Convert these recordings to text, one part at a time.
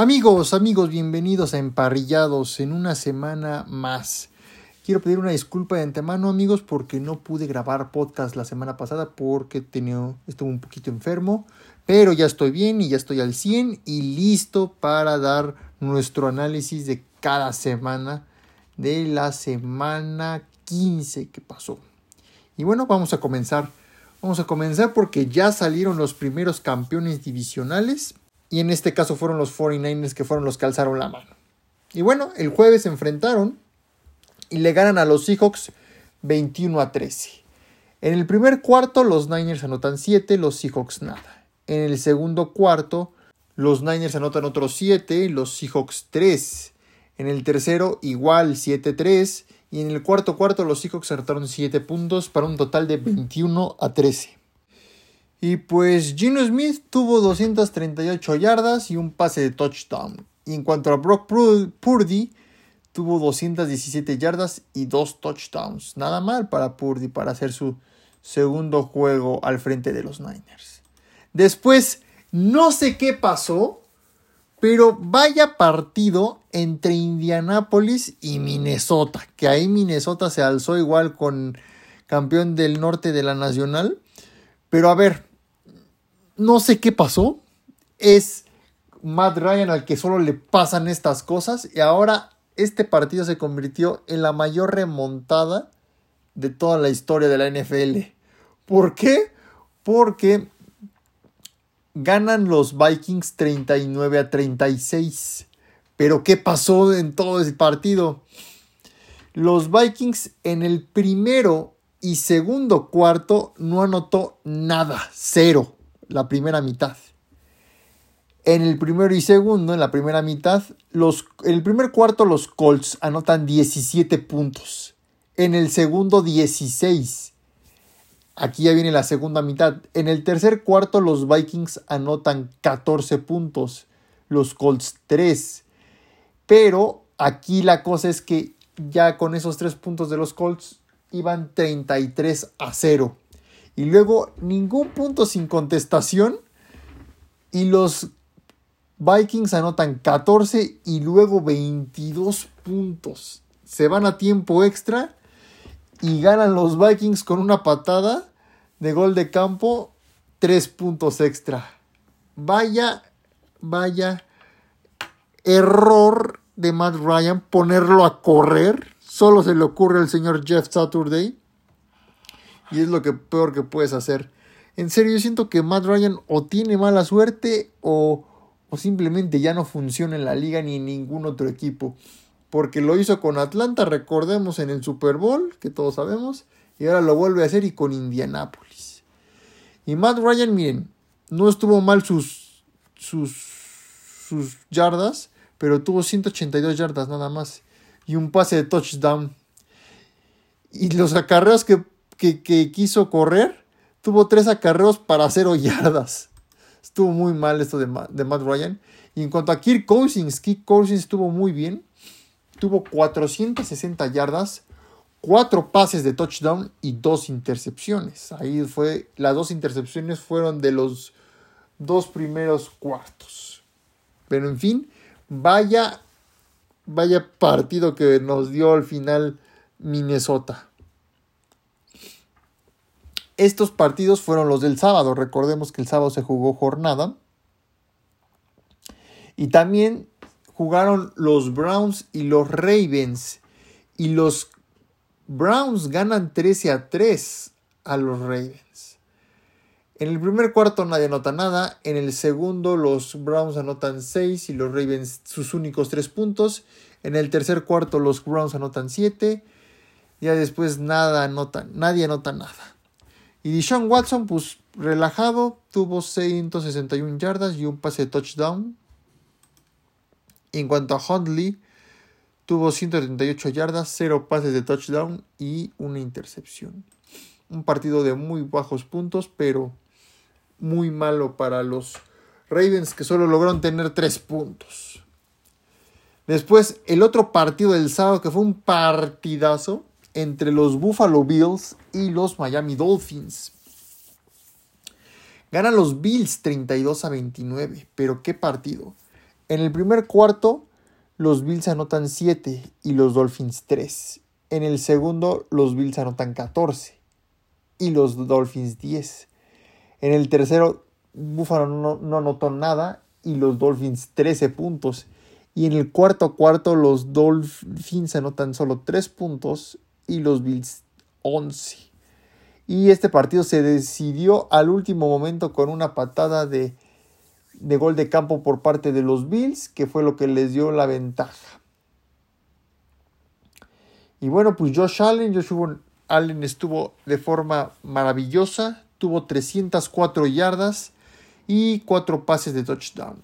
Amigos, amigos, bienvenidos a Emparrillados en una semana más. Quiero pedir una disculpa de antemano, amigos, porque no pude grabar podcast la semana pasada porque tenía, estuve un poquito enfermo, pero ya estoy bien y ya estoy al 100 y listo para dar nuestro análisis de cada semana de la semana 15 que pasó. Y bueno, vamos a comenzar. Vamos a comenzar porque ya salieron los primeros campeones divisionales y en este caso fueron los 49ers que fueron los que alzaron la mano. Y bueno, el jueves se enfrentaron y le ganan a los Seahawks 21 a 13. En el primer cuarto los Niners anotan 7, los Seahawks nada. En el segundo cuarto los Niners anotan otros 7, los Seahawks 3. En el tercero igual 7-3 y en el cuarto cuarto los Seahawks anotaron 7 puntos para un total de 21 a 13. Y pues Gino Smith tuvo 238 yardas y un pase de touchdown. Y en cuanto a Brock Purdy, tuvo 217 yardas y dos touchdowns. Nada mal para Purdy para hacer su segundo juego al frente de los Niners. Después, no sé qué pasó, pero vaya partido entre Indianapolis y Minnesota. Que ahí Minnesota se alzó igual con campeón del norte de la Nacional. Pero a ver, no sé qué pasó. Es Matt Ryan al que solo le pasan estas cosas. Y ahora este partido se convirtió en la mayor remontada de toda la historia de la NFL. ¿Por qué? Porque ganan los Vikings 39 a 36. Pero ¿qué pasó en todo ese partido? Los Vikings en el primero y segundo cuarto no anotó nada, cero la primera mitad. En el primero y segundo, en la primera mitad, los, en el primer cuarto los Colts anotan 17 puntos. En el segundo 16. Aquí ya viene la segunda mitad. En el tercer cuarto los Vikings anotan 14 puntos. Los Colts 3. Pero aquí la cosa es que ya con esos 3 puntos de los Colts iban 33 a 0 y luego ningún punto sin contestación y los Vikings anotan 14 y luego 22 puntos. Se van a tiempo extra y ganan los Vikings con una patada de gol de campo, 3 puntos extra. Vaya, vaya error de Matt Ryan ponerlo a correr. Solo se le ocurre al señor Jeff Saturday y es lo que peor que puedes hacer. En serio, yo siento que Matt Ryan o tiene mala suerte o, o simplemente ya no funciona en la liga ni en ningún otro equipo. Porque lo hizo con Atlanta, recordemos, en el Super Bowl, que todos sabemos, y ahora lo vuelve a hacer y con Indianapolis. Y Matt Ryan, miren, no estuvo mal sus, sus, sus yardas, pero tuvo 182 yardas nada más. Y un pase de touchdown. Y los acarreos que que, quiso correr, tuvo tres acarreos para cero yardas. Estuvo muy mal esto de, de Matt Ryan. Y en cuanto a Kirk Cousins, Kirk Cousins estuvo muy bien. Tuvo 460 yardas, cuatro pases de touchdown y dos intercepciones. Ahí fue, las dos intercepciones fueron de los dos primeros cuartos. Pero en fin, vaya, vaya partido que nos dio al final Minnesota. Estos partidos fueron los del sábado. Recordemos que el sábado se jugó jornada. Y también jugaron los Browns y los Ravens. Y los Browns ganan 13 a 3 a los Ravens. En el primer cuarto nadie anota nada. En el segundo los Browns anotan 6 y los Ravens sus únicos 3 puntos. En el tercer cuarto los Browns anotan 7. Ya después nada anotan, nadie anota nada. Y Deshaun Watson, pues relajado, tuvo 161 yardas y un pase de touchdown. En cuanto a Huntley, tuvo 138 yardas, 0 pases de touchdown y una intercepción. Un partido de muy bajos puntos, pero muy malo para los Ravens que solo lograron tener 3 puntos. Después, el otro partido del sábado que fue un partidazo entre los Buffalo Bills y los Miami Dolphins. Ganan los Bills 32 a 29, pero qué partido. En el primer cuarto, los Bills anotan 7 y los Dolphins 3. En el segundo, los Bills anotan 14 y los Dolphins 10. En el tercero, Buffalo no, no anotó nada y los Dolphins 13 puntos. Y en el cuarto cuarto los Dolphins anotan solo 3 puntos y los Bills 11. Y este partido se decidió al último momento con una patada de, de gol de campo por parte de los Bills, que fue lo que les dio la ventaja. Y bueno, pues Josh Allen, Josh Allen estuvo de forma maravillosa, tuvo 304 yardas y 4 pases de touchdown.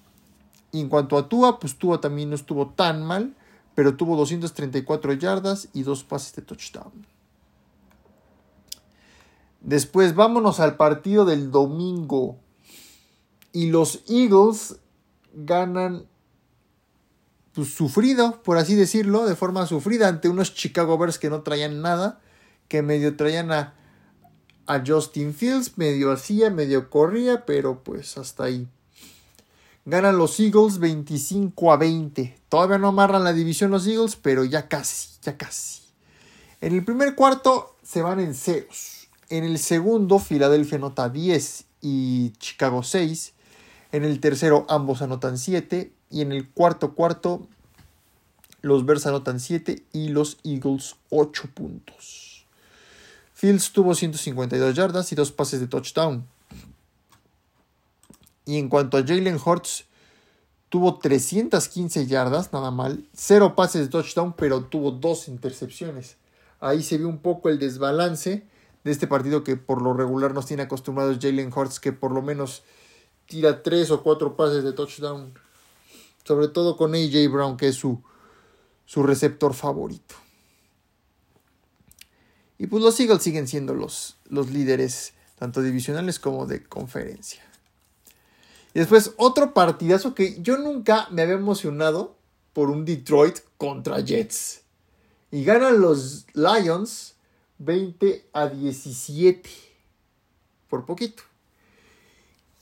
Y en cuanto a Tua, pues Tua también no estuvo tan mal, pero tuvo 234 yardas y 2 pases de touchdown. Después vámonos al partido del domingo. Y los Eagles ganan pues, sufrido, por así decirlo, de forma sufrida ante unos Chicago Bears que no traían nada, que medio traían a, a Justin Fields, medio hacía, medio corría, pero pues hasta ahí. Ganan los Eagles 25 a 20. Todavía no amarran la división los Eagles, pero ya casi, ya casi. En el primer cuarto se van en ceros. En el segundo, Filadelfia anota 10 y Chicago 6. En el tercero, ambos anotan 7. Y en el cuarto cuarto, los Bears anotan 7 y los Eagles 8 puntos. Fields tuvo 152 yardas y dos pases de touchdown. Y en cuanto a Jalen Hurts, tuvo 315 yardas, nada mal, cero pases de touchdown, pero tuvo dos intercepciones. Ahí se vio un poco el desbalance de este partido que por lo regular nos tiene acostumbrados Jalen Hurts, que por lo menos tira tres o cuatro pases de touchdown. Sobre todo con AJ Brown, que es su, su receptor favorito. Y pues los Eagles siguen siendo los, los líderes, tanto divisionales como de conferencia. Y después otro partidazo que yo nunca me había emocionado por un Detroit contra Jets. Y ganan los Lions 20 a 17. Por poquito.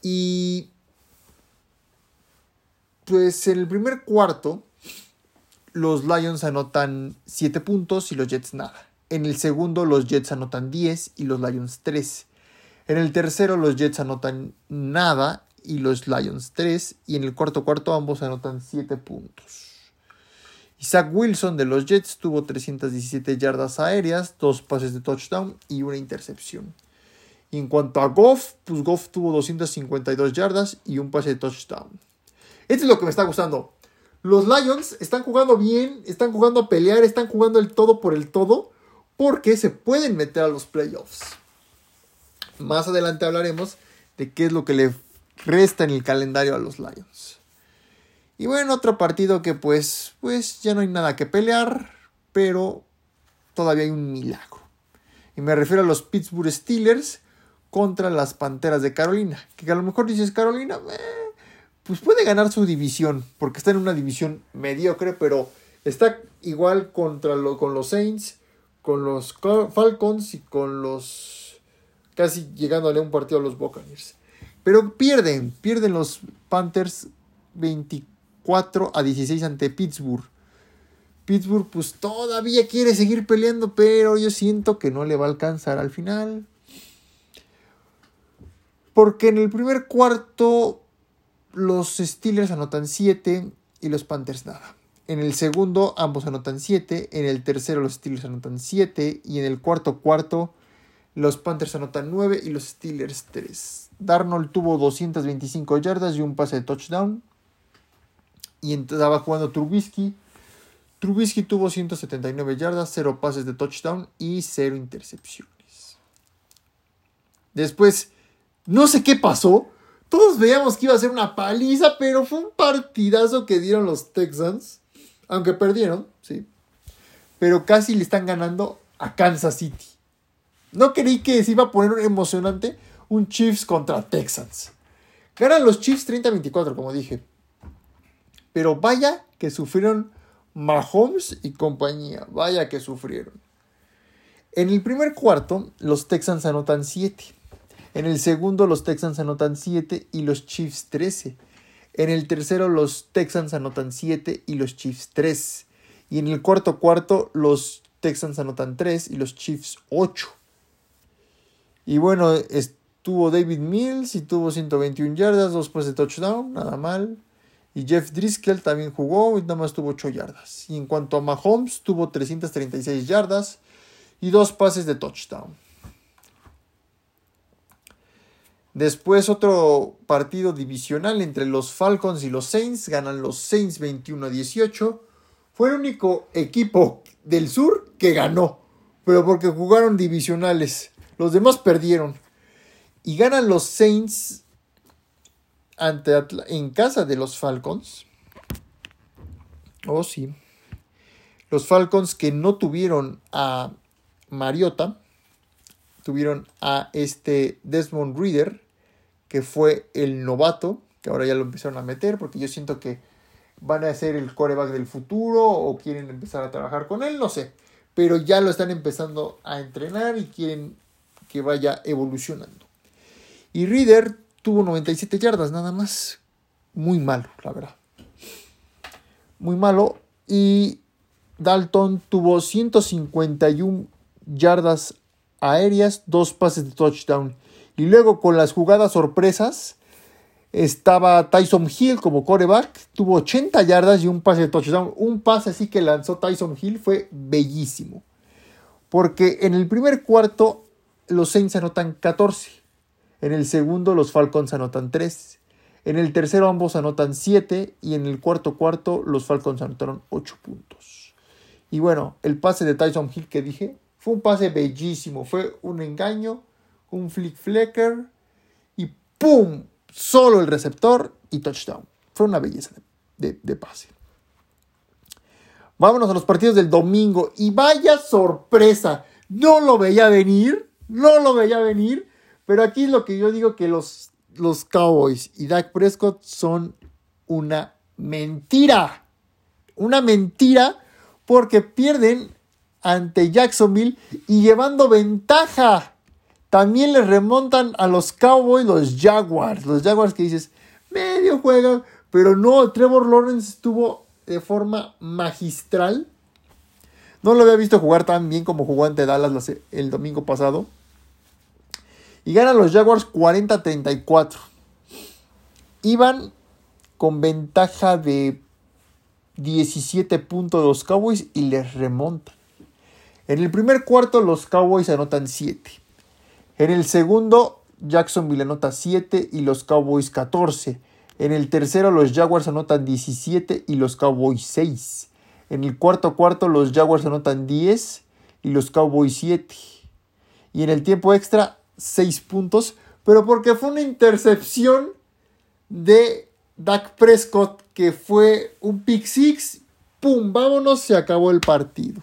Y pues en el primer cuarto los Lions anotan 7 puntos y los Jets nada. En el segundo los Jets anotan 10 y los Lions 3. En el tercero los Jets anotan nada y los Lions 3 y en el cuarto cuarto ambos anotan 7 puntos. Isaac Wilson de los Jets tuvo 317 yardas aéreas, dos pases de touchdown y una intercepción. Y en cuanto a Goff, pues Goff tuvo 252 yardas y un pase de touchdown. Esto es lo que me está gustando. Los Lions están jugando bien, están jugando a pelear, están jugando el todo por el todo, porque se pueden meter a los playoffs. Más adelante hablaremos de qué es lo que le resta en el calendario a los Lions. Y bueno, otro partido que pues, pues ya no hay nada que pelear, pero todavía hay un milagro. Y me refiero a los Pittsburgh Steelers contra las Panteras de Carolina. Que a lo mejor dices Carolina, eh, pues puede ganar su división, porque está en una división mediocre, pero está igual contra lo, con los Saints, con los Falcons y con los casi llegándole a un partido a los Buccaneers. Pero pierden, pierden los Panthers 24 a 16 ante Pittsburgh. Pittsburgh pues todavía quiere seguir peleando, pero yo siento que no le va a alcanzar al final. Porque en el primer cuarto los Steelers anotan 7 y los Panthers nada. En el segundo ambos anotan 7, en el tercero los Steelers anotan 7 y en el cuarto cuarto los Panthers anotan 9 y los Steelers 3. Darnold tuvo 225 yardas y un pase de touchdown. Y estaba jugando Trubisky. Trubisky tuvo 179 yardas, 0 pases de touchdown y 0 intercepciones. Después, no sé qué pasó. Todos veíamos que iba a ser una paliza, pero fue un partidazo que dieron los Texans. Aunque perdieron, sí. Pero casi le están ganando a Kansas City. No creí que se iba a poner emocionante un Chiefs contra Texans. Ganan los Chiefs 30-24, como dije. Pero vaya que sufrieron Mahomes y compañía. Vaya que sufrieron. En el primer cuarto, los Texans anotan 7. En el segundo, los Texans anotan 7 y los Chiefs 13. En el tercero los Texans anotan 7 y los Chiefs 3. Y en el cuarto cuarto los Texans anotan 3 y los Chiefs 8. Y bueno, estuvo David Mills y tuvo 121 yardas, dos pases de touchdown, nada mal. Y Jeff Driscoll también jugó y nada más tuvo 8 yardas. Y en cuanto a Mahomes, tuvo 336 yardas y dos pases de touchdown. Después otro partido divisional entre los Falcons y los Saints. Ganan los Saints 21 a 18. Fue el único equipo del sur que ganó. Pero porque jugaron divisionales. Los demás perdieron. Y ganan los Saints ante en casa de los Falcons. Oh, sí. Los Falcons que no tuvieron a Mariota. Tuvieron a este Desmond Reader que fue el novato, que ahora ya lo empezaron a meter, porque yo siento que van a ser el coreback del futuro o quieren empezar a trabajar con él, no sé. Pero ya lo están empezando a entrenar y quieren que vaya evolucionando. Y Reader tuvo 97 yardas nada más. Muy malo, la verdad. Muy malo. Y Dalton tuvo 151 yardas aéreas, dos pases de touchdown y luego con las jugadas sorpresas estaba Tyson Hill como coreback, tuvo 80 yardas y un pase de touchdown. Un pase así que lanzó Tyson Hill fue bellísimo. Porque en el primer cuarto los Saints anotan 14. En el segundo los Falcons anotan 3. En el tercero ambos anotan 7 y en el cuarto cuarto los Falcons anotaron 8 puntos. Y bueno, el pase de Tyson Hill que dije fue un pase bellísimo, fue un engaño un flick flicker y ¡pum! Solo el receptor y touchdown. Fue una belleza de, de pase. Vámonos a los partidos del domingo. Y vaya sorpresa. No lo veía venir. No lo veía venir. Pero aquí es lo que yo digo que los, los Cowboys y Dak Prescott son una mentira. Una mentira porque pierden ante Jacksonville y llevando ventaja. También le remontan a los Cowboys los Jaguars. Los Jaguars que dices, medio juegan, pero no, Trevor Lawrence estuvo de forma magistral. No lo había visto jugar tan bien como jugó ante Dallas el domingo pasado. Y ganan los Jaguars 40-34. Iban con ventaja de 17 puntos los Cowboys y les remontan. En el primer cuarto los Cowboys anotan 7. En el segundo, Jacksonville anota 7 y los Cowboys 14. En el tercero, los Jaguars anotan 17 y los Cowboys 6. En el cuarto cuarto, los Jaguars anotan 10 y los Cowboys 7. Y en el tiempo extra, 6 puntos, pero porque fue una intercepción de Dak Prescott que fue un pick six. ¡Pum! Vámonos, se acabó el partido.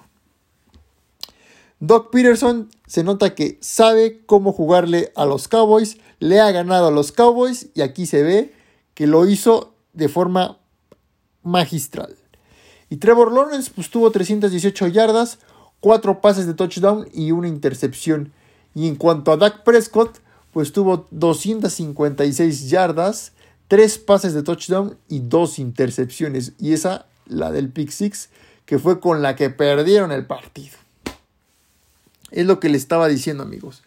Doc Peterson se nota que sabe cómo jugarle a los Cowboys, le ha ganado a los Cowboys y aquí se ve que lo hizo de forma magistral. Y Trevor Lawrence pues tuvo 318 yardas, 4 pases de touchdown y una intercepción. Y en cuanto a Dak Prescott, pues tuvo 256 yardas, 3 pases de touchdown y 2 intercepciones. Y esa, la del pick six, que fue con la que perdieron el partido. Es lo que le estaba diciendo, amigos.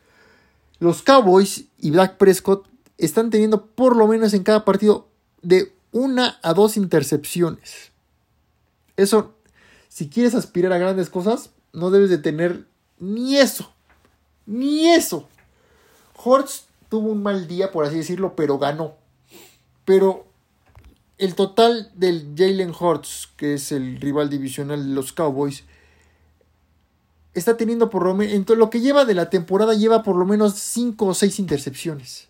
Los Cowboys y Black Prescott están teniendo por lo menos en cada partido de una a dos intercepciones. Eso, si quieres aspirar a grandes cosas, no debes de tener ni eso. Ni eso. Hortz tuvo un mal día, por así decirlo, pero ganó. Pero el total del Jalen Hurts, que es el rival divisional de los Cowboys, está teniendo por lo menos, en lo que lleva de la temporada, lleva por lo menos 5 o 6 intercepciones.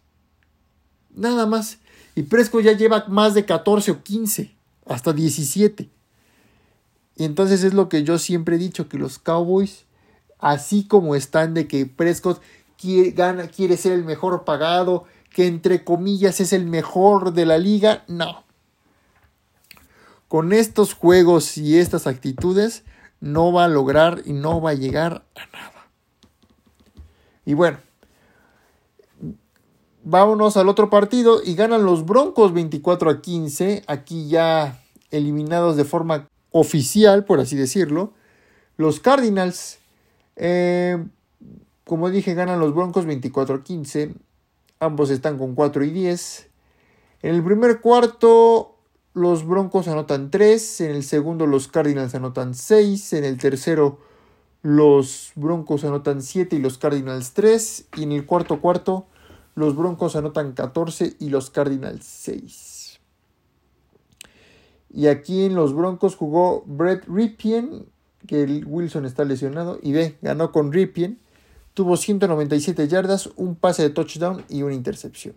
Nada más. Y Presco ya lleva más de 14 o 15, hasta 17. Y entonces es lo que yo siempre he dicho, que los Cowboys, así como están de que Prescott quiere, gana, quiere ser el mejor pagado, que entre comillas es el mejor de la liga, no. Con estos juegos y estas actitudes, no va a lograr y no va a llegar a nada. Y bueno, vámonos al otro partido y ganan los Broncos 24 a 15. Aquí ya eliminados de forma oficial, por así decirlo. Los Cardinals, eh, como dije, ganan los Broncos 24 a 15. Ambos están con 4 y 10. En el primer cuarto, los Broncos anotan 3. En el segundo, los Cardinals anotan 6. En el tercero, los Broncos anotan 7 y los Cardinals 3. Y en el cuarto cuarto, los Broncos anotan 14 y los Cardinals 6. Y aquí en los Broncos jugó Brett Ripien, que el Wilson está lesionado. Y ve, ganó con Ripien. Tuvo 197 yardas, un pase de touchdown y una intercepción.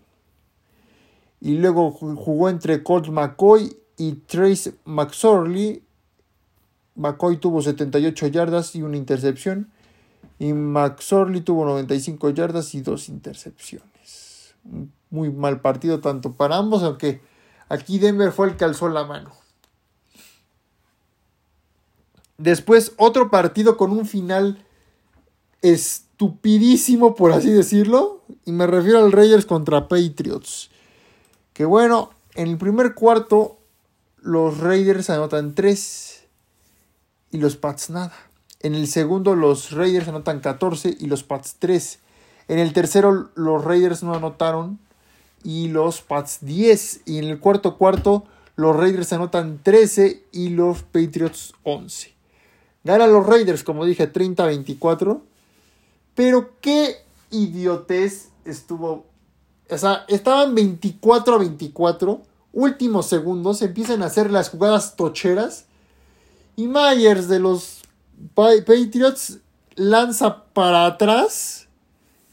Y luego jugó entre Colt McCoy y Trace McSorley. McCoy tuvo 78 yardas y una intercepción. Y McSorley tuvo 95 yardas y dos intercepciones. Muy mal partido tanto para ambos, aunque aquí Denver fue el que alzó la mano. Después otro partido con un final estupidísimo, por así decirlo. Y me refiero al Raiders contra Patriots. Que bueno, en el primer cuarto los Raiders anotan 3 y los Pats nada. En el segundo los Raiders anotan 14 y los Pats 3. En el tercero los Raiders no anotaron y los Pats 10. Y en el cuarto cuarto los Raiders anotan 13 y los Patriots 11. Ganan los Raiders, como dije, 30-24. Pero qué idiotez estuvo. O sea, estaban 24 a 24. Últimos segundos. Empiezan a hacer las jugadas tocheras. Y Myers de los Patriots lanza para atrás.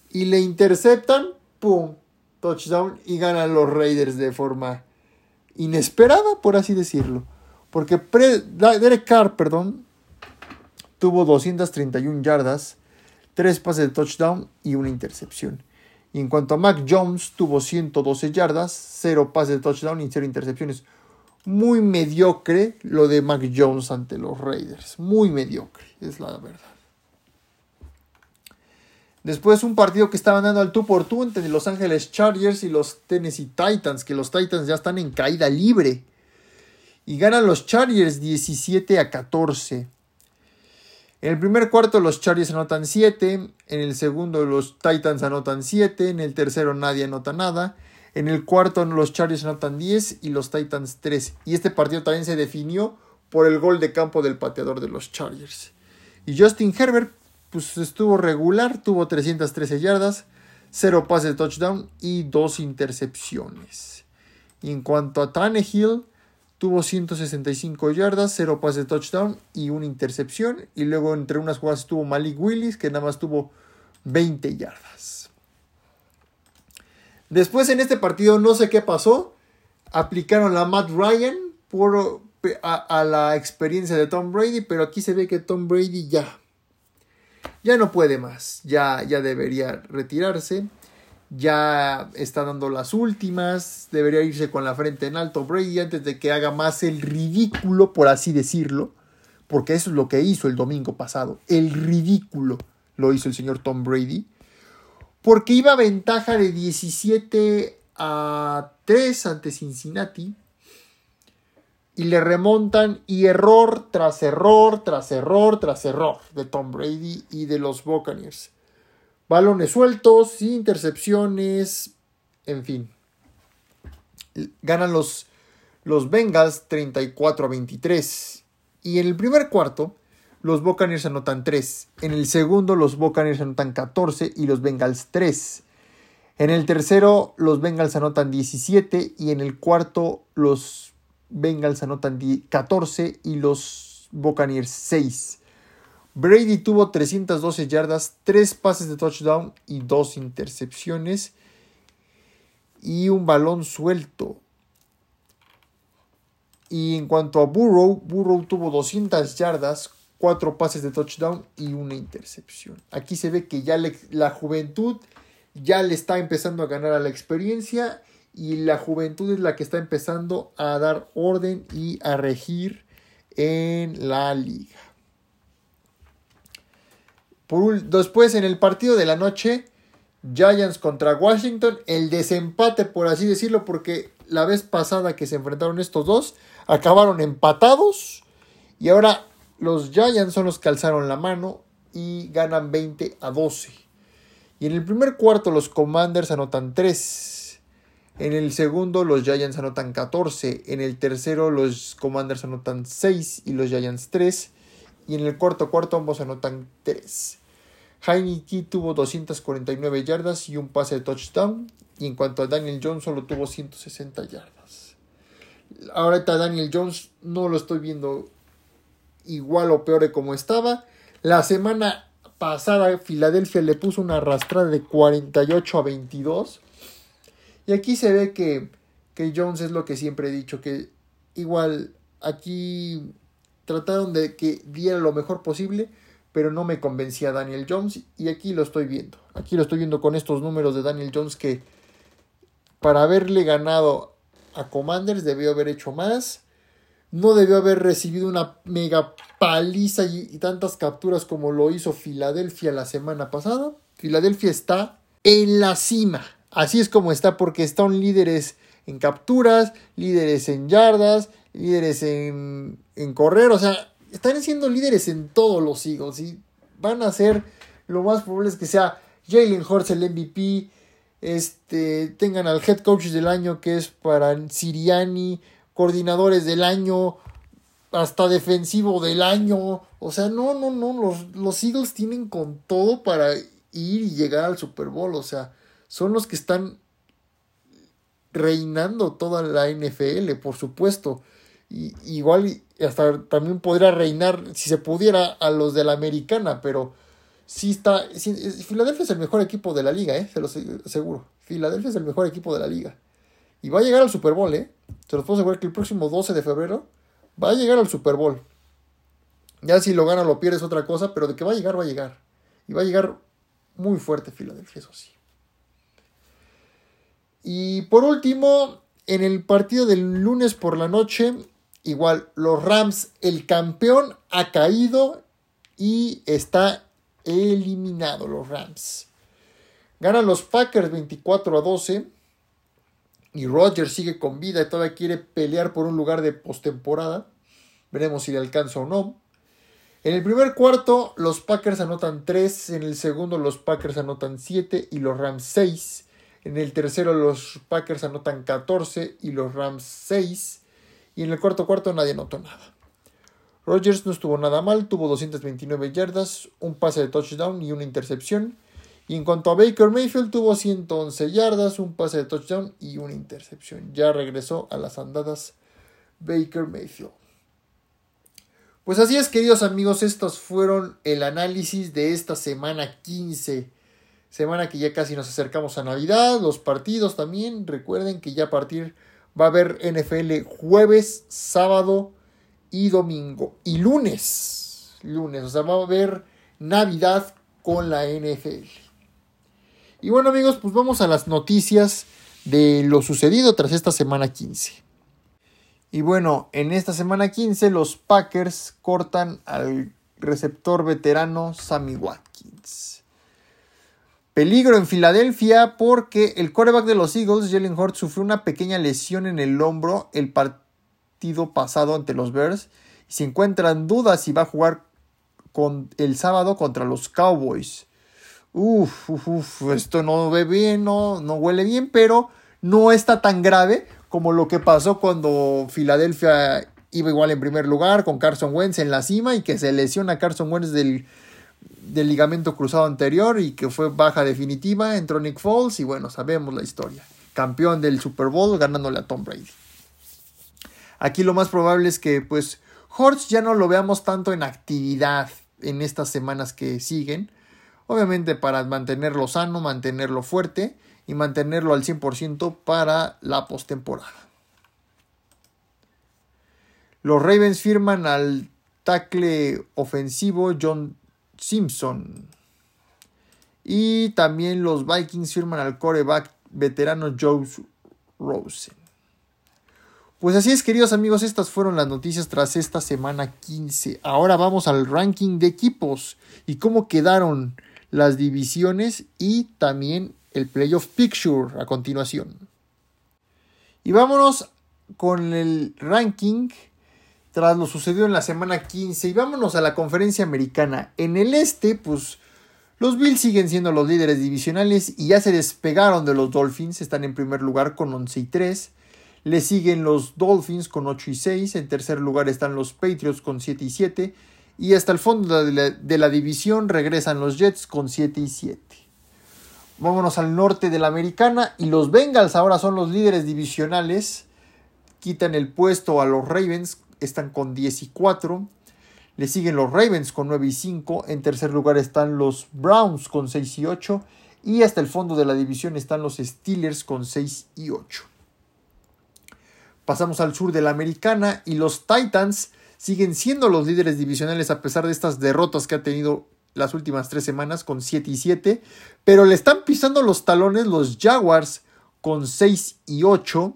Y le interceptan. ¡Pum! Touchdown. Y ganan los Raiders de forma inesperada, por así decirlo. Porque Derek Carr, perdón, tuvo 231 yardas 3 pases de touchdown y una intercepción. Y en cuanto a Mac Jones, tuvo 112 yardas, 0 pases de touchdown y 0 intercepciones. Muy mediocre lo de Mac Jones ante los Raiders. Muy mediocre, es la verdad. Después un partido que estaban dando al tú por tú entre Los Ángeles Chargers y los Tennessee Titans, que los Titans ya están en caída libre. Y ganan los Chargers 17 a 14. En el primer cuarto los Chargers anotan 7, en el segundo los Titans anotan 7, en el tercero nadie anota nada, en el cuarto los Chargers anotan 10 y los Titans 3. Y este partido también se definió por el gol de campo del pateador de los Chargers. Y Justin Herbert pues estuvo regular, tuvo 313 yardas, 0 pases de touchdown y 2 intercepciones. Y en cuanto a Tannehill, Tuvo 165 yardas, 0 pases de touchdown y una intercepción. Y luego entre unas jugadas estuvo Malik Willis, que nada más tuvo 20 yardas. Después en este partido no sé qué pasó. Aplicaron la Matt Ryan por, a, a, la experiencia de Tom Brady, pero aquí se ve que Tom Brady ya, ya no puede más. Ya, ya debería retirarse ya está dando las últimas, debería irse con la frente en alto Brady antes de que haga más el ridículo, por así decirlo, porque eso es lo que hizo el domingo pasado, el ridículo lo hizo el señor Tom Brady, porque iba a ventaja de 17 a 3 ante Cincinnati y le remontan y error tras error tras error tras error de Tom Brady y de los Buccaneers. Balones sueltos, intercepciones, en fin. Ganan los, los Bengals 34 a 23. Y en el primer cuarto, los Buccaneers anotan 3. En el segundo, los Buccaneers anotan 14 y los Bengals 3. En el tercero, los Bengals anotan 17 y en el cuarto, los Bengals anotan 14 y los Buccaneers 6. Brady tuvo 312 yardas, 3 pases de touchdown y 2 intercepciones y un balón suelto. Y en cuanto a Burrow, Burrow tuvo 200 yardas, 4 pases de touchdown y una intercepción. Aquí se ve que ya la juventud ya le está empezando a ganar a la experiencia y la juventud es la que está empezando a dar orden y a regir en la liga después en el partido de la noche, Giants contra Washington, el desempate por así decirlo, porque la vez pasada que se enfrentaron estos dos, acabaron empatados y ahora los Giants son los que alzaron la mano y ganan 20 a 12. Y en el primer cuarto los Commanders anotan 3. En el segundo los Giants anotan 14. En el tercero los Commanders anotan 6 y los Giants 3. Y en el cuarto cuarto ambos anotan 3. Heineke tuvo 249 yardas y un pase de touchdown. Y en cuanto a Daniel Jones solo tuvo 160 yardas. Ahorita Daniel Jones no lo estoy viendo igual o peor de como estaba. La semana pasada Filadelfia le puso una arrastrada de 48 a 22. Y aquí se ve que, que Jones es lo que siempre he dicho, que igual aquí trataron de que diera lo mejor posible, pero no me convencía Daniel Jones y aquí lo estoy viendo. Aquí lo estoy viendo con estos números de Daniel Jones que para haberle ganado a Commanders debió haber hecho más no debió haber recibido una mega paliza y, tantas capturas como lo hizo Filadelfia la semana pasada. Filadelfia está en la cima. Así es como está porque están líderes en capturas, líderes en yardas, líderes en, en correr. O sea, están siendo líderes en todos los Eagles y van a ser lo más probable es que sea Jalen Hurts el MVP. Este, tengan al head coach del año que es para Siriani, coordinadores del año, hasta defensivo del año. O sea, no, no, no, los, los Eagles tienen con todo para ir y llegar al Super Bowl. O sea, son los que están reinando toda la NFL, por supuesto. Y, igual hasta también podría reinar, si se pudiera, a los de la americana, pero sí está. Filadelfia es el mejor equipo de la liga, ¿eh? se lo aseguro. Filadelfia es el mejor equipo de la liga. Y va a llegar al Super Bowl, ¿eh? Se los puedo asegurar que el próximo 12 de febrero va a llegar al Super Bowl. Ya si lo gana o lo pierde es otra cosa, pero de que va a llegar, va a llegar. Y va a llegar muy fuerte Filadelfia, eso sí. Y por último, en el partido del lunes por la noche, igual los Rams, el campeón ha caído y está eliminado los Rams. Ganan los Packers 24 a 12 y Rodgers sigue con vida y todavía quiere pelear por un lugar de postemporada. Veremos si le alcanza o no. En el primer cuarto, los Packers anotan 3. En el segundo, los Packers anotan 7 y los Rams 6. En el tercero, los Packers anotan 14 y los Rams 6. Y en el cuarto cuarto, nadie anotó nada. Rodgers no estuvo nada mal, tuvo 229 yardas, un pase de touchdown y una intercepción. Y en cuanto a Baker Mayfield, tuvo 111 yardas, un pase de touchdown y una intercepción. Ya regresó a las andadas Baker Mayfield. Pues así es, queridos amigos, estos fueron el análisis de esta semana 15. Semana que ya casi nos acercamos a Navidad, los partidos también. Recuerden que ya a partir va a haber NFL jueves, sábado y domingo. Y lunes. Lunes, o sea, va a haber Navidad con la NFL. Y bueno amigos, pues vamos a las noticias de lo sucedido tras esta semana 15. Y bueno, en esta semana 15 los Packers cortan al receptor veterano Sammy Watkins. Peligro en Filadelfia porque el quarterback de los Eagles, Jalen Hurts, sufrió una pequeña lesión en el hombro el partido pasado ante los Bears y se encuentran dudas si va a jugar con el sábado contra los Cowboys. Uf, uf, esto no ve bien, no, no huele bien, pero no está tan grave como lo que pasó cuando Filadelfia iba igual en primer lugar con Carson Wentz en la cima y que se lesiona Carson Wentz del, del ligamento cruzado anterior y que fue baja definitiva, entró Nick Foles y bueno, sabemos la historia. Campeón del Super Bowl ganándole a Tom Brady. Aquí lo más probable es que pues Hortz ya no lo veamos tanto en actividad en estas semanas que siguen Obviamente para mantenerlo sano, mantenerlo fuerte y mantenerlo al 100% para la postemporada. Los Ravens firman al tackle ofensivo John Simpson. Y también los Vikings firman al coreback veterano Joe Rosen. Pues así es, queridos amigos, estas fueron las noticias tras esta semana 15. Ahora vamos al ranking de equipos y cómo quedaron las divisiones y también el playoff picture a continuación. Y vámonos con el ranking tras lo sucedido en la semana 15 y vámonos a la conferencia americana. En el este, pues los Bills siguen siendo los líderes divisionales y ya se despegaron de los Dolphins, están en primer lugar con 11 y 3. Le siguen los Dolphins con 8 y 6, en tercer lugar están los Patriots con 7 y 7 y hasta el fondo de la, de la división regresan los Jets con 7 y 7. Vámonos al norte de la americana y los Bengals ahora son los líderes divisionales. Quitan el puesto a los Ravens están con 10 y 4. Le siguen los Ravens con 9 y 5. En tercer lugar están los Browns con 6 y 8. Y hasta el fondo de la división están los Steelers con 6 y 8. Pasamos al sur de la americana y los Titans siguen siendo los líderes divisionales a pesar de estas derrotas que ha tenido las últimas tres semanas con 7 y 7. Pero le están pisando los talones los Jaguars con 6 y 8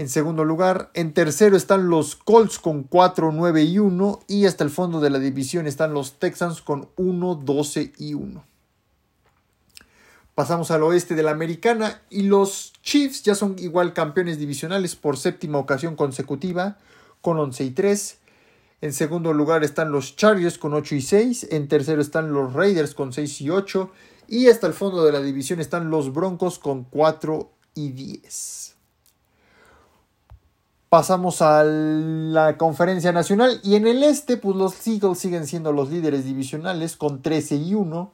en segundo lugar. En tercero están los Colts con 4, 9 y 1. Y hasta el fondo de la división están los Texans con 1, 12 y 1. Pasamos al oeste de la americana y los Chiefs ya son igual campeones divisionales por séptima ocasión consecutiva con 11 y 3. En segundo lugar están los Chargers con 8 y 6. En tercero están los Raiders con 6 y 8. Y hasta el fondo de la división están los Broncos con 4 y 10. Pasamos a la conferencia nacional y en el este pues los Eagles siguen siendo los líderes divisionales con 13 y 1.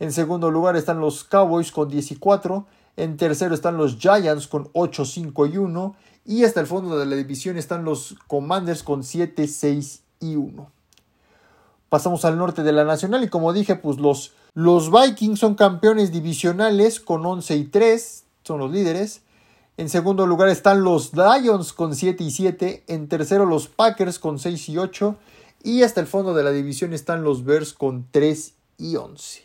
En segundo lugar están los Cowboys con 10 y 4. En tercero están los Giants con 8, 5 y 1. Y hasta el fondo de la división están los Commanders con 7, 6 y 1. Pasamos al norte de la nacional y como dije pues los, los Vikings son campeones divisionales con 11 y 3. Son los líderes. En segundo lugar están los Lions con 7 y 7. En tercero los Packers con 6 y 8. Y hasta el fondo de la división están los Bears con 3 y 11.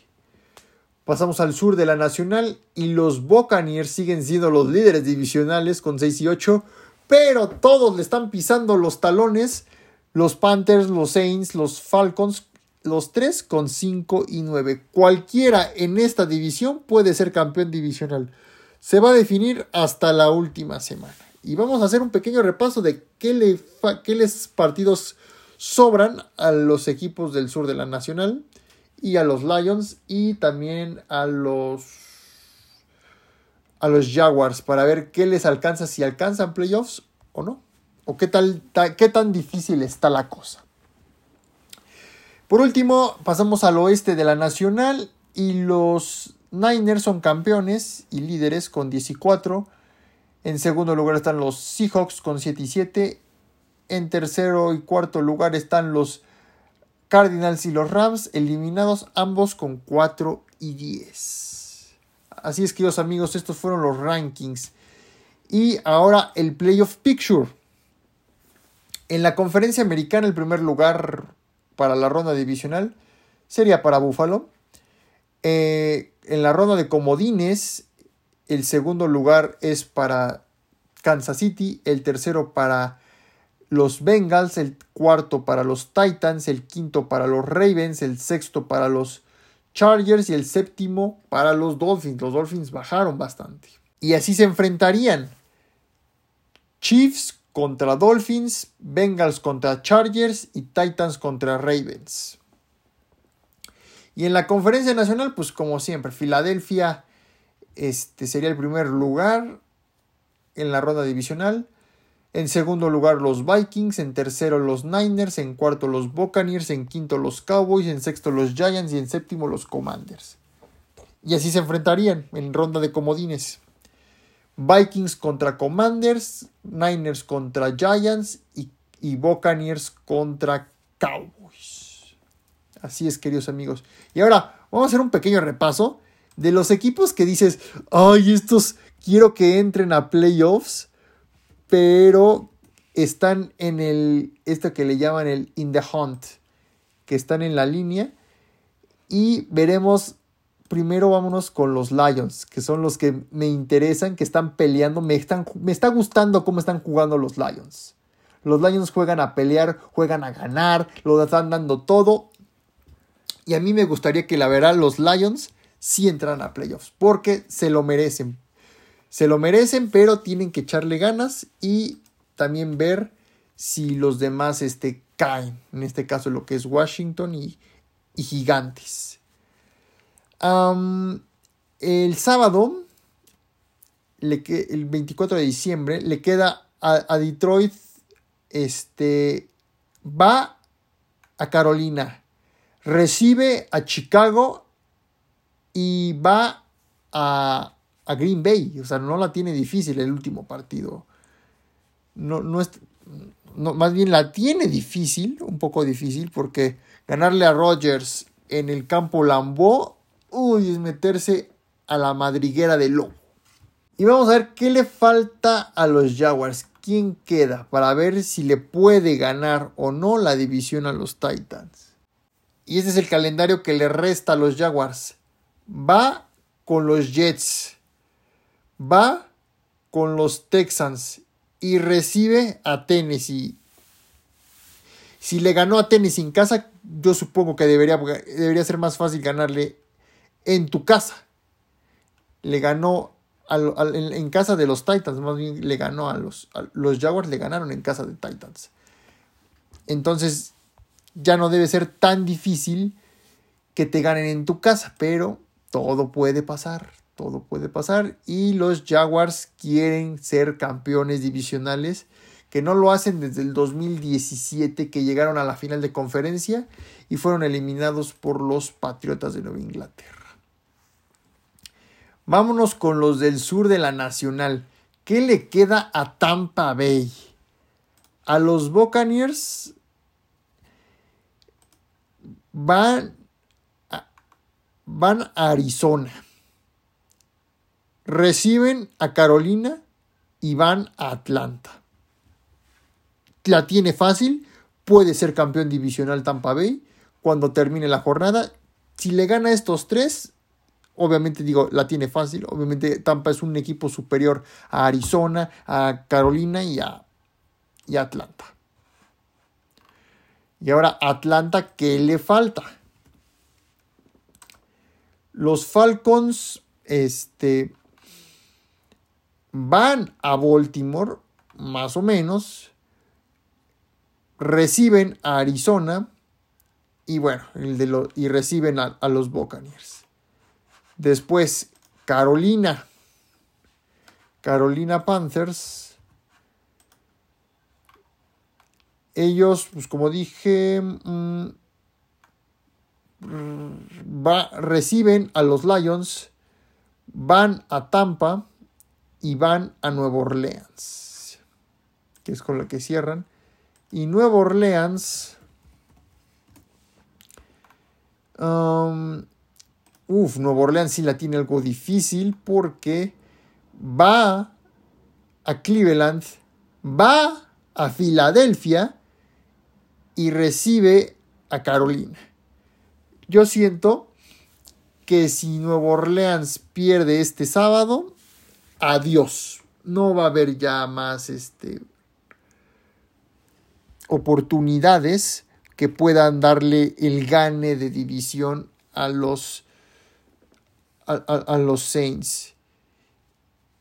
Pasamos al sur de la Nacional y los Buccaneers siguen siendo los líderes divisionales con 6 y 8. Pero todos le están pisando los talones. Los Panthers, los Saints, los Falcons, los tres con 5 y 9. Cualquiera en esta división puede ser campeón divisional se va a definir hasta la última semana. Y vamos a hacer un pequeño repaso de qué, qué les partidos sobran a los equipos del sur de la Nacional y a los Lions y también a los a los Jaguars para ver qué les alcanza si alcanzan playoffs o no o qué tal qué tan difícil está la cosa. Por último, pasamos al oeste de la Nacional y los Niners son campeones y líderes con 10 y 4. En segundo lugar están los Seahawks con 7 y 7. En tercero y cuarto lugar están los Cardinals y los Rams, eliminados ambos con 4 y 10. Así es, queridos amigos, estos fueron los rankings. Y ahora el Playoff Picture. En la conferencia americana, el primer lugar para la ronda divisional sería para Buffalo. Eh, en la ronda de comodines, el segundo lugar es para Kansas City, el tercero para los Bengals, el cuarto para los Titans, el quinto para los Ravens, el sexto para los Chargers y el séptimo para los Dolphins. Los Dolphins bajaron bastante. Y así se enfrentarían Chiefs contra Dolphins, Bengals contra Chargers y Titans contra Ravens. Y en la conferencia nacional, pues como siempre, Filadelfia este, sería el primer lugar en la ronda divisional. En segundo lugar los Vikings, en tercero los Niners, en cuarto los Buccaneers, en quinto los Cowboys, en sexto los Giants y en séptimo los Commanders. Y así se enfrentarían en ronda de comodines. Vikings contra Commanders, Niners contra Giants y, y Buccaneers contra Cowboys. Así es, queridos amigos. Y ahora vamos a hacer un pequeño repaso de los equipos que dices, ay, estos quiero que entren a playoffs, pero están en el, esto que le llaman el in the hunt, que están en la línea. Y veremos, primero vámonos con los Lions, que son los que me interesan, que están peleando, me, están, me está gustando cómo están jugando los Lions. Los Lions juegan a pelear, juegan a ganar, lo están dando todo Y a mí me gustaría que la verdad los Lions sí entran a playoffs, porque se lo merecen. Se lo merecen, pero tienen que echarle ganas y también ver si los demás este, caen. En este caso lo que es Washington y, Gigantes. el sábado, el 24 de diciembre, le queda a, a Detroit, este, va a Carolina, recibe a Chicago y va a, a, Green Bay. O sea, no la tiene difícil el último partido. No, no es, más bien la tiene difícil, un poco difícil, porque ganarle a Rodgers en el campo Lambeau, uy, es meterse a la madriguera de lobo. Y vamos a ver qué le falta a los Jaguars. ¿Quién queda? Para ver si le puede ganar o no la división a los Titans. Y este es el calendario que le resta a los Jaguars. Va con los Jets. Va con los Texans. Y recibe a Tennessee. Si le ganó a Tennessee en casa, yo supongo que debería, debería ser más fácil ganarle en tu casa. Le ganó en, casa de los Titans, más bien le ganó a los, los Jaguars, le ganaron en casa de Titans. Entonces ya no debe ser tan difícil que te ganen en tu casa, pero todo puede pasar, todo puede pasar y los Jaguars quieren ser campeones divisionales que no lo hacen desde el 2017 que llegaron a la final de conferencia y fueron eliminados por los Patriotas de Nueva Inglaterra. Vámonos con los del sur de la Nacional. ¿Qué le queda a Tampa Bay? A los Buccaneers van a, van a Arizona. Reciben a Carolina y van a Atlanta. La tiene fácil, puede ser campeón divisional Tampa Bay cuando termine la jornada. Si le gana estos tres, Obviamente digo, la tiene fácil. Obviamente Tampa es un equipo superior a Arizona, a Carolina y a, y Atlanta. Y ahora Atlanta, ¿qué le falta? Los Falcons este, van a Baltimore, más o menos. Reciben a Arizona. Y bueno, el de y reciben a, a los Buccaneers. Después, Carolina. Carolina Panthers. Ellos, pues como dije, mm, va, reciben a los Lions, van a Tampa y van a Nueva Orleans, que es con la que cierran. Y Nueva Orleans um, Uf, Nueva Orleans sí la tiene algo difícil porque va a Cleveland, va a Filadelfia y recibe a Carolina. Yo siento que si Nueva Orleans pierde este sábado, adiós. No va a haber ya más este, oportunidades que puedan darle el gane de división a los a, los Saints.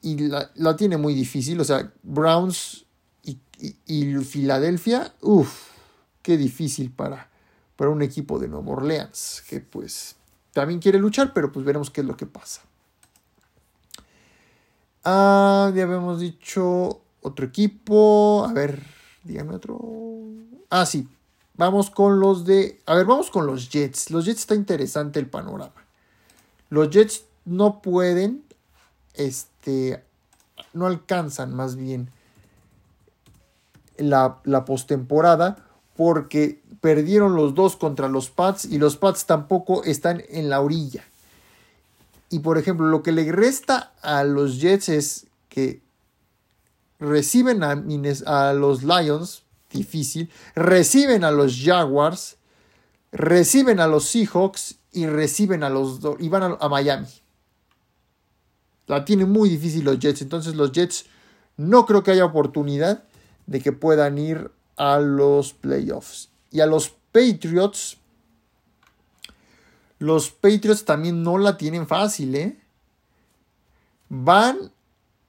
Y la, tiene muy difícil. O sea, Browns y, y, Filadelfia, uff, qué difícil para, para un equipo de Nueva Orleans. Que pues también quiere luchar, pero pues veremos qué es lo que pasa. Ah, ya habíamos dicho otro equipo. A ver, dígame otro. Ah, sí. Vamos con los de. A ver, vamos con los Jets. Los Jets está interesante el panorama. Los Jets no pueden, este, no alcanzan más bien la, la postemporada porque perdieron los dos contra los Pats y los Pats tampoco están en la orilla. Y por ejemplo, lo que le resta a los Jets es que reciben a, a los Lions, difícil, reciben a los Jaguars, reciben a los Seahawks y reciben a los y van a, Miami. La tienen muy difícil los Jets. Entonces los Jets no creo que haya oportunidad de que puedan ir a los playoffs. Y a los Patriots, Los Patriots también no la tienen fácil, ¿eh? Van,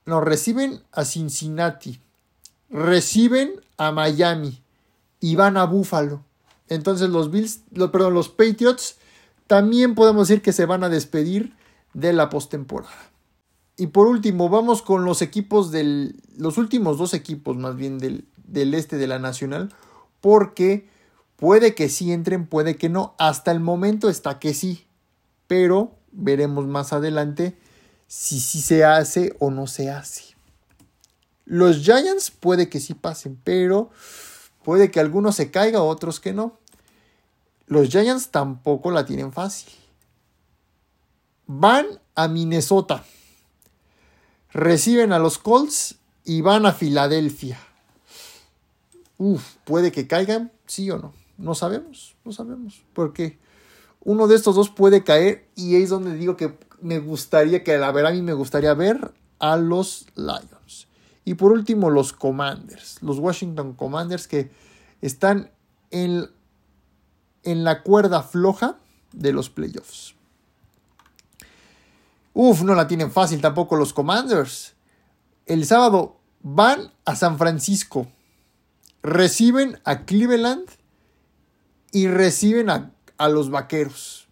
nos reciben a Cincinnati, reciben a Miami y van a Buffalo. Entonces los Bills, perdón, los Patriots también podemos decir que se van a despedir de la postemporada. Y por último, vamos con los equipos del. Los últimos dos equipos, más bien del, del este de la Nacional. Porque puede que sí entren, puede que no. Hasta el momento está que sí. Pero veremos más adelante si sí se hace o no se hace. Los Giants puede que sí pasen, pero puede que algunos se caiga, otros que no. Los Giants tampoco la tienen fácil. Van a Minnesota reciben a los Colts y van a Filadelfia. Uf, puede que caigan, sí o no. No sabemos, no sabemos. Porque uno de estos dos puede caer y es donde digo que me gustaría, que a ver, a mí me gustaría ver a los Lions. Y por último, los Commanders, los Washington Commanders que están en, en la cuerda floja de los playoffs. Uf, no la tienen fácil tampoco los Commanders. El sábado van a San Francisco, reciben a Cleveland y reciben a, los Vaqueros.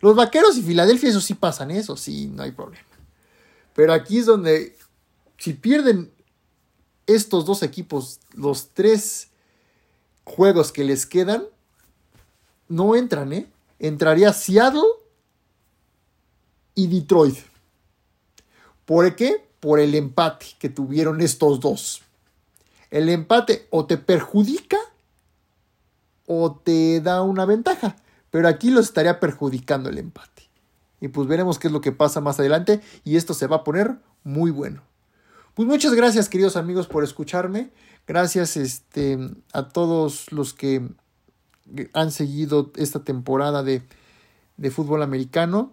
Los Vaqueros y Filadelfia, eso sí pasan, eso sí, no hay problema. Pero aquí es donde, si pierden estos dos equipos, los tres juegos que les quedan, no entran, ¿eh? Entraría Seattle y Detroit. ¿Por qué? Por el empate que tuvieron estos dos. El empate o te perjudica o te da una ventaja. Pero aquí los estaría perjudicando el empate. Y pues veremos qué es lo que pasa más adelante. Y esto se va a poner muy bueno. Pues muchas gracias, queridos amigos, por escucharme. Gracias este, a todos los que han seguido esta temporada de, de fútbol americano.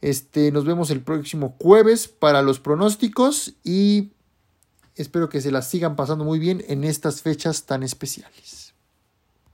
Este, nos vemos el próximo jueves para los pronósticos y espero que se las sigan pasando muy bien en estas fechas tan especiales.